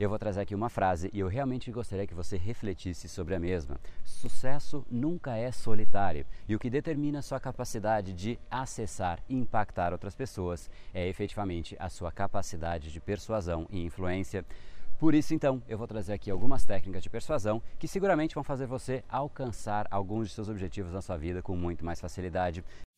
eu vou trazer aqui uma frase e eu realmente gostaria que você refletisse sobre a mesma. Sucesso nunca é solitário e o que determina sua capacidade de acessar e impactar outras pessoas é efetivamente a sua capacidade de persuasão e influência. Por isso, então, eu vou trazer aqui algumas técnicas de persuasão que seguramente vão fazer você alcançar alguns de seus objetivos na sua vida com muito mais facilidade.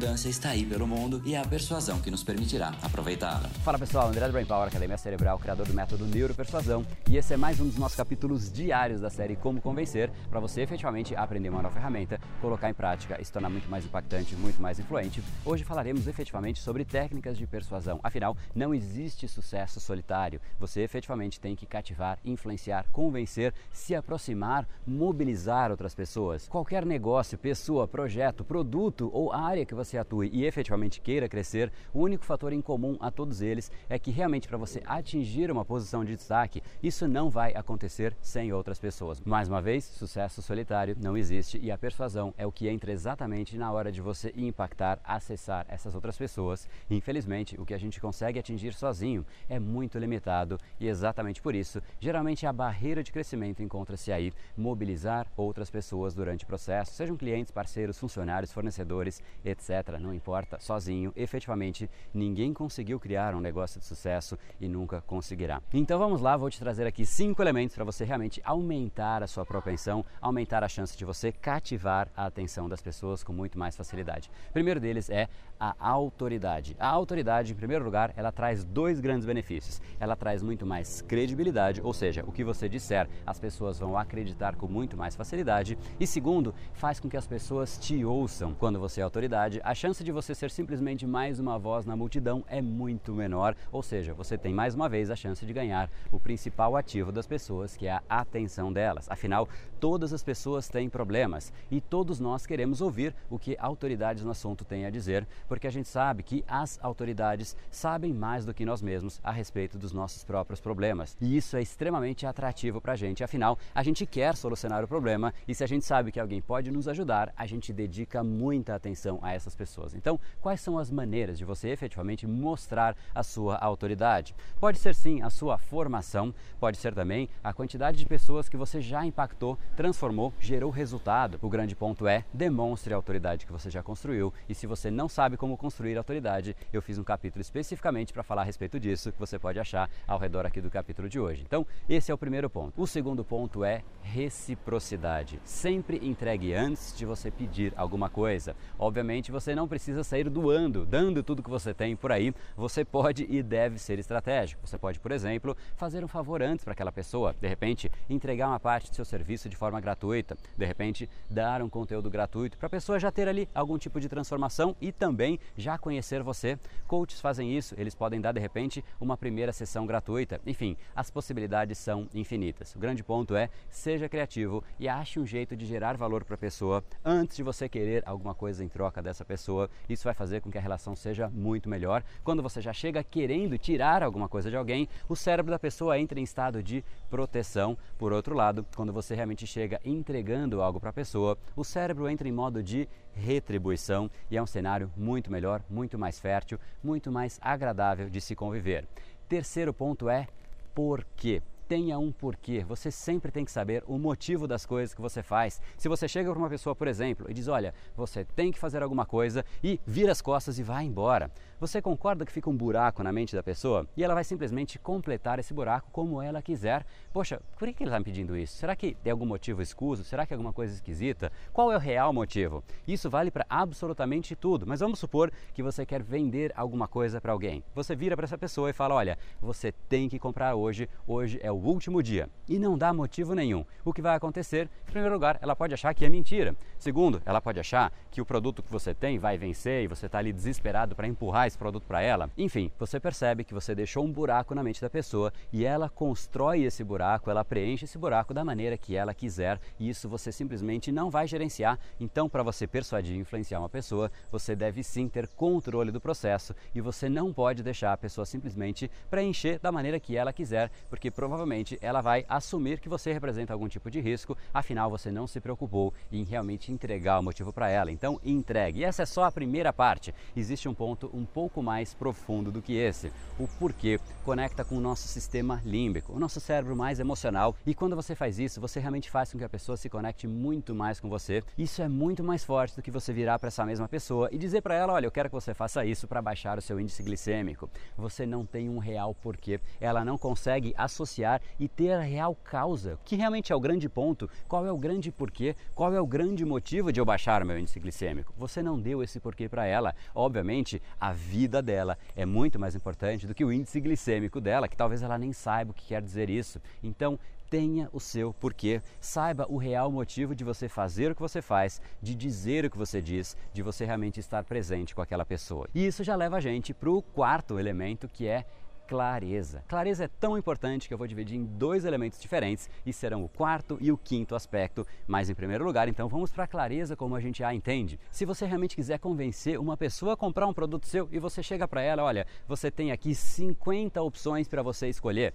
abundância está aí pelo mundo e é a persuasão que nos permitirá aproveitá-la. Fala pessoal, André do Brain Power, Academia Cerebral, criador do método Neuropersuasão, e esse é mais um dos nossos capítulos diários da série Como Convencer, para você efetivamente aprender uma nova ferramenta, colocar em prática e se tornar muito mais impactante, muito mais influente. Hoje falaremos efetivamente sobre técnicas de persuasão. Afinal, não existe sucesso solitário. Você efetivamente tem que cativar, influenciar, convencer, se aproximar, mobilizar outras pessoas. Qualquer negócio, pessoa, projeto, produto ou área que você você atue e efetivamente queira crescer, o único fator em comum a todos eles é que realmente para você atingir uma posição de destaque, isso não vai acontecer sem outras pessoas. Mais uma vez, sucesso solitário não existe e a persuasão é o que entra exatamente na hora de você impactar, acessar essas outras pessoas. Infelizmente, o que a gente consegue atingir sozinho é muito limitado e exatamente por isso, geralmente a barreira de crescimento encontra-se aí, mobilizar outras pessoas durante o processo, sejam clientes, parceiros, funcionários, fornecedores, etc não importa, sozinho, efetivamente ninguém conseguiu criar um negócio de sucesso e nunca conseguirá. Então vamos lá, vou te trazer aqui cinco elementos para você realmente aumentar a sua propensão, aumentar a chance de você cativar a atenção das pessoas com muito mais facilidade. O primeiro deles é a autoridade. A autoridade, em primeiro lugar, ela traz dois grandes benefícios. Ela traz muito mais credibilidade, ou seja, o que você disser, as pessoas vão acreditar com muito mais facilidade. E segundo, faz com que as pessoas te ouçam. Quando você é autoridade, a chance de você ser simplesmente mais uma voz na multidão é muito menor, ou seja, você tem mais uma vez a chance de ganhar o principal ativo das pessoas, que é a atenção delas. Afinal, todas as pessoas têm problemas e todos nós queremos ouvir o que autoridades no assunto têm a dizer, porque a gente sabe que as autoridades sabem mais do que nós mesmos a respeito dos nossos próprios problemas. E isso é extremamente atrativo para a gente. Afinal, a gente quer solucionar o problema e se a gente sabe que alguém pode nos ajudar, a gente dedica muita atenção a essas pessoas. Então, quais são as maneiras de você efetivamente mostrar a sua autoridade? Pode ser sim a sua formação, pode ser também a quantidade de pessoas que você já impactou, transformou, gerou resultado. O grande ponto é demonstre a autoridade que você já construiu e se você não sabe como construir autoridade, eu fiz um capítulo especificamente para falar a respeito disso que você pode achar ao redor aqui do capítulo de hoje. Então, esse é o primeiro ponto. O segundo ponto é reciprocidade. Sempre entregue antes de você pedir alguma coisa. Obviamente, você não precisa sair doando, dando tudo que você tem por aí. Você pode e deve ser estratégico. Você pode, por exemplo, fazer um favor antes para aquela pessoa, de repente, entregar uma parte do seu serviço de forma gratuita, de repente, dar um conteúdo gratuito para a pessoa já ter ali algum tipo de transformação e também já conhecer você. Coaches fazem isso, eles podem dar de repente uma primeira sessão gratuita. Enfim, as possibilidades são infinitas. O grande ponto é seja criativo e ache um jeito de gerar valor para a pessoa antes de você querer alguma coisa em troca dessa pessoa pessoa. Isso vai fazer com que a relação seja muito melhor. Quando você já chega querendo tirar alguma coisa de alguém, o cérebro da pessoa entra em estado de proteção. Por outro lado, quando você realmente chega entregando algo para a pessoa, o cérebro entra em modo de retribuição e é um cenário muito melhor, muito mais fértil, muito mais agradável de se conviver. Terceiro ponto é por quê? Tenha um porquê. Você sempre tem que saber o motivo das coisas que você faz. Se você chega para uma pessoa, por exemplo, e diz: Olha, você tem que fazer alguma coisa e vira as costas e vai embora. Você concorda que fica um buraco na mente da pessoa e ela vai simplesmente completar esse buraco como ela quiser? Poxa, por que ele está me pedindo isso? Será que tem algum motivo escuso? Será que é alguma coisa esquisita? Qual é o real motivo? Isso vale para absolutamente tudo, mas vamos supor que você quer vender alguma coisa para alguém. Você vira para essa pessoa e fala: Olha, você tem que comprar hoje, hoje é o último dia e não dá motivo nenhum, o que vai acontecer? Em primeiro lugar, ela pode achar que é mentira. Segundo, ela pode achar que o produto que você tem vai vencer e você está ali desesperado para empurrar esse produto para ela. Enfim, você percebe que você deixou um buraco na mente da pessoa e ela constrói esse buraco, ela preenche esse buraco da maneira que ela quiser e isso você simplesmente não vai gerenciar. Então, para você persuadir e influenciar uma pessoa, você deve sim ter controle do processo e você não pode deixar a pessoa simplesmente preencher da maneira que ela quiser, porque provavelmente ela vai assumir que você representa algum tipo de risco, afinal você não se preocupou em realmente entregar o motivo para ela. Então, entregue. E essa é só a primeira parte. Existe um ponto um pouco mais profundo do que esse. O porquê conecta com o nosso sistema límbico, o nosso cérebro mais emocional. E quando você faz isso, você realmente faz com que a pessoa se conecte muito mais com você. Isso é muito mais forte do que você virar para essa mesma pessoa e dizer para ela: olha, eu quero que você faça isso para baixar o seu índice glicêmico. Você não tem um real porquê. Ela não consegue associar e ter a real causa, que realmente é o grande ponto. Qual é o grande porquê? Qual é o grande motivo de eu baixar o meu índice glicêmico? Você não deu esse porquê para ela. Obviamente, a vida dela é muito mais importante do que o índice glicêmico dela, que talvez ela nem saiba o que quer dizer isso. Então, tenha o seu porquê. Saiba o real motivo de você fazer o que você faz, de dizer o que você diz, de você realmente estar presente com aquela pessoa. E isso já leva a gente para o quarto elemento que é clareza. Clareza é tão importante que eu vou dividir em dois elementos diferentes e serão o quarto e o quinto aspecto. Mas em primeiro lugar, então vamos para a clareza como a gente a entende. Se você realmente quiser convencer uma pessoa a comprar um produto seu e você chega para ela, olha, você tem aqui 50 opções para você escolher.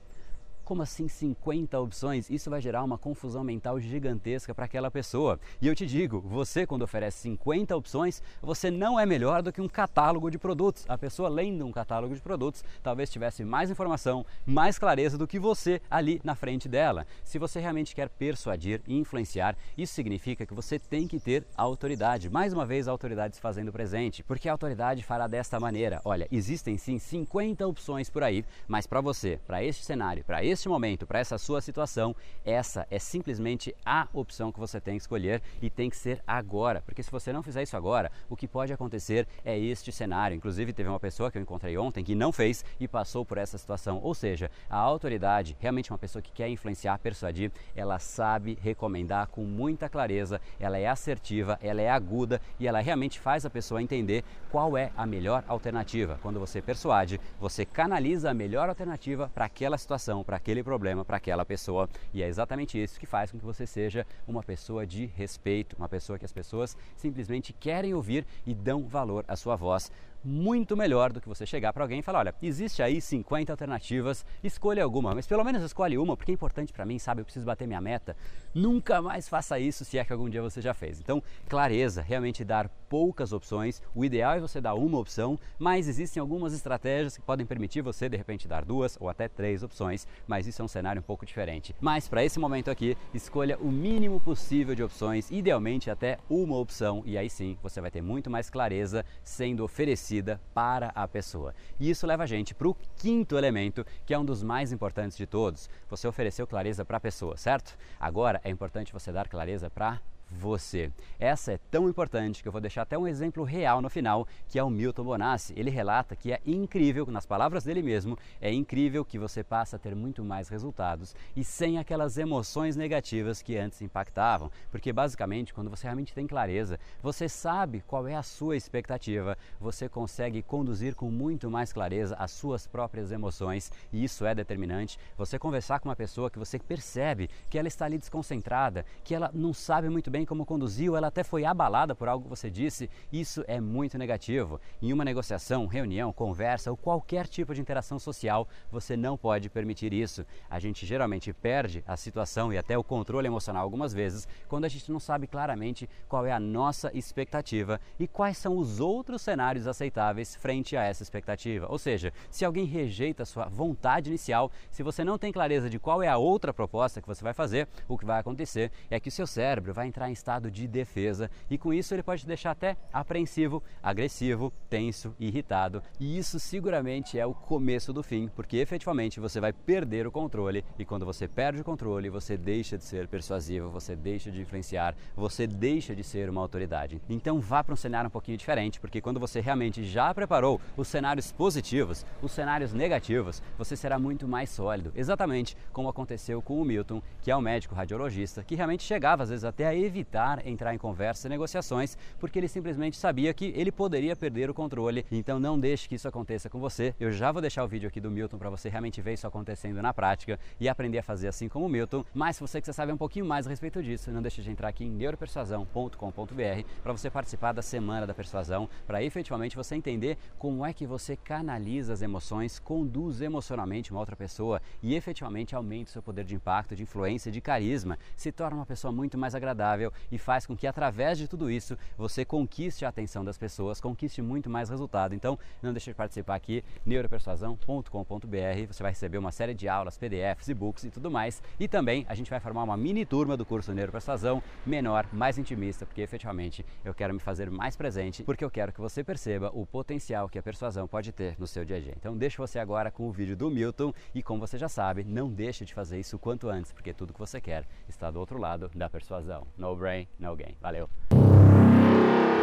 Como assim 50 opções? Isso vai gerar uma confusão mental gigantesca para aquela pessoa. E eu te digo, você quando oferece 50 opções, você não é melhor do que um catálogo de produtos. A pessoa lendo um catálogo de produtos talvez tivesse mais informação, mais clareza do que você ali na frente dela. Se você realmente quer persuadir e influenciar, isso significa que você tem que ter autoridade. Mais uma vez, a autoridade se fazendo presente, porque a autoridade fará desta maneira: olha, existem sim 50 opções por aí, mas para você, para este cenário, para este este momento, para essa sua situação, essa é simplesmente a opção que você tem que escolher e tem que ser agora. Porque se você não fizer isso agora, o que pode acontecer é este cenário. Inclusive, teve uma pessoa que eu encontrei ontem que não fez e passou por essa situação. Ou seja, a autoridade, realmente uma pessoa que quer influenciar, persuadir, ela sabe recomendar com muita clareza, ela é assertiva, ela é aguda e ela realmente faz a pessoa entender qual é a melhor alternativa. Quando você persuade, você canaliza a melhor alternativa para aquela situação, para aquele problema para aquela pessoa. E é exatamente isso que faz com que você seja uma pessoa de respeito, uma pessoa que as pessoas simplesmente querem ouvir e dão valor à sua voz muito melhor do que você chegar para alguém e falar: olha, existe aí 50 alternativas, escolha alguma, mas pelo menos escolhe uma, porque é importante para mim, sabe? Eu preciso bater minha meta. Nunca mais faça isso se é que algum dia você já fez. Então, clareza, realmente dar poucas opções. O ideal é você dar uma opção, mas existem algumas estratégias que podem permitir você de repente dar duas ou até três opções, mas isso é um cenário um pouco diferente. Mas para esse momento aqui, escolha o mínimo possível de opções, idealmente até uma opção, e aí sim você vai ter muito mais clareza sendo oferecido para a pessoa. E isso leva a gente para o quinto elemento, que é um dos mais importantes de todos. Você ofereceu clareza para a pessoa, certo? Agora é importante você dar clareza para você. Essa é tão importante que eu vou deixar até um exemplo real no final, que é o Milton Bonassi. Ele relata que é incrível, nas palavras dele mesmo, é incrível que você passa a ter muito mais resultados e sem aquelas emoções negativas que antes impactavam. Porque basicamente, quando você realmente tem clareza, você sabe qual é a sua expectativa, você consegue conduzir com muito mais clareza as suas próprias emoções e isso é determinante. Você conversar com uma pessoa que você percebe que ela está ali desconcentrada, que ela não sabe muito bem como conduziu, ela até foi abalada por algo que você disse, isso é muito negativo. Em uma negociação, reunião, conversa ou qualquer tipo de interação social, você não pode permitir isso. A gente geralmente perde a situação e até o controle emocional algumas vezes quando a gente não sabe claramente qual é a nossa expectativa e quais são os outros cenários aceitáveis frente a essa expectativa. Ou seja, se alguém rejeita a sua vontade inicial, se você não tem clareza de qual é a outra proposta que você vai fazer, o que vai acontecer é que o seu cérebro vai entrar entrar em estado de defesa e com isso ele pode te deixar até apreensivo, agressivo, tenso, irritado. E isso seguramente é o começo do fim, porque efetivamente você vai perder o controle e quando você perde o controle, você deixa de ser persuasivo, você deixa de influenciar, você deixa de ser uma autoridade. Então vá para um cenário um pouquinho diferente, porque quando você realmente já preparou os cenários positivos, os cenários negativos, você será muito mais sólido. Exatamente como aconteceu com o Milton, que é um médico radiologista, que realmente chegava às vezes até a evitar entrar em conversas e negociações, porque ele simplesmente sabia que ele poderia perder o controle. Então não deixe que isso aconteça com você. Eu já vou deixar o vídeo aqui do Milton para você realmente ver isso acontecendo na prática e aprender a fazer assim como o Milton. Mas se você quiser saber um pouquinho mais a respeito disso, não deixe de entrar aqui em neuropersuasão.com.br para você participar da Semana da Persuasão, para efetivamente você entender como é que você canaliza as emoções, conduz emocionalmente uma outra pessoa e efetivamente aumenta o seu poder de impacto, de influência, de carisma, se torna uma pessoa muito mais agradável e faz com que através de tudo isso você conquiste a atenção das pessoas, conquiste muito mais resultado. Então, não deixe de participar aqui, neuropersuasão.com.br. Você vai receber uma série de aulas, PDFs, e-books e tudo mais. E também a gente vai formar uma mini turma do curso Neuropersuasão, menor, mais intimista, porque efetivamente eu quero me fazer mais presente, porque eu quero que você perceba o potencial que a persuasão pode ter no seu dia a dia. Então, deixo você agora com o vídeo do Milton e como você já sabe, não deixe de fazer isso o quanto antes, porque tudo que você quer está do outro lado da persuasão. No brain, no gain. Valeu!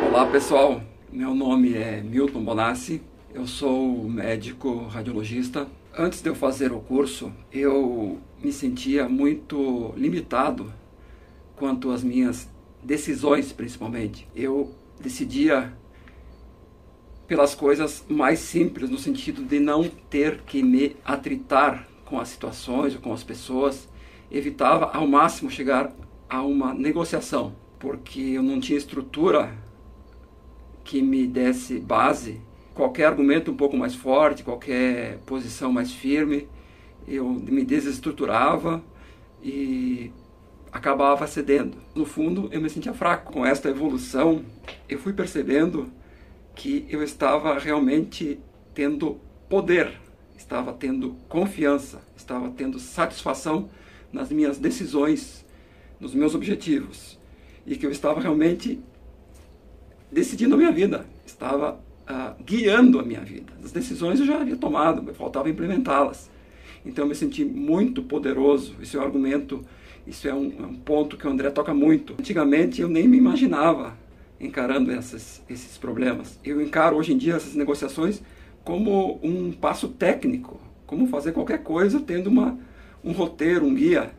Olá pessoal, meu nome é Milton Bonassi, eu sou médico radiologista. Antes de eu fazer o curso, eu me sentia muito limitado quanto às minhas decisões, principalmente. Eu decidia pelas coisas mais simples, no sentido de não ter que me atritar com as situações ou com as pessoas. Evitava ao máximo chegar a uma negociação, porque eu não tinha estrutura que me desse base. Qualquer argumento um pouco mais forte, qualquer posição mais firme, eu me desestruturava e acabava cedendo. No fundo, eu me sentia fraco. Com esta evolução, eu fui percebendo que eu estava realmente tendo poder, estava tendo confiança, estava tendo satisfação nas minhas decisões, nos meus objetivos e que eu estava realmente decidindo a minha vida, estava uh, guiando a minha vida. As decisões eu já havia tomado, faltava implementá-las. Então eu me senti muito poderoso. Esse é um argumento, isso é um, é um ponto que o André toca muito. Antigamente eu nem me imaginava encarando essas, esses problemas. Eu encaro hoje em dia essas negociações como um passo técnico, como fazer qualquer coisa tendo uma, um roteiro, um guia.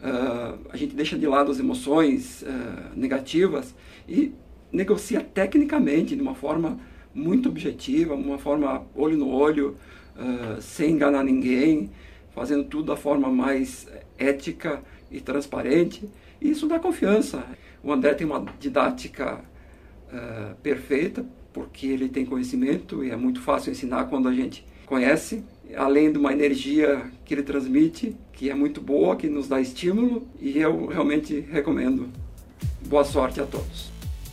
Uh, a gente deixa de lado as emoções uh, negativas e negocia tecnicamente, de uma forma muito objetiva, uma forma olho no olho, uh, sem enganar ninguém, fazendo tudo da forma mais ética e transparente. E isso dá confiança. O André tem uma didática perfeita, porque ele tem conhecimento e é muito fácil ensinar quando a gente conhece, além de uma energia que ele transmite, que é muito boa, que nos dá estímulo, e eu realmente recomendo. Boa sorte a todos.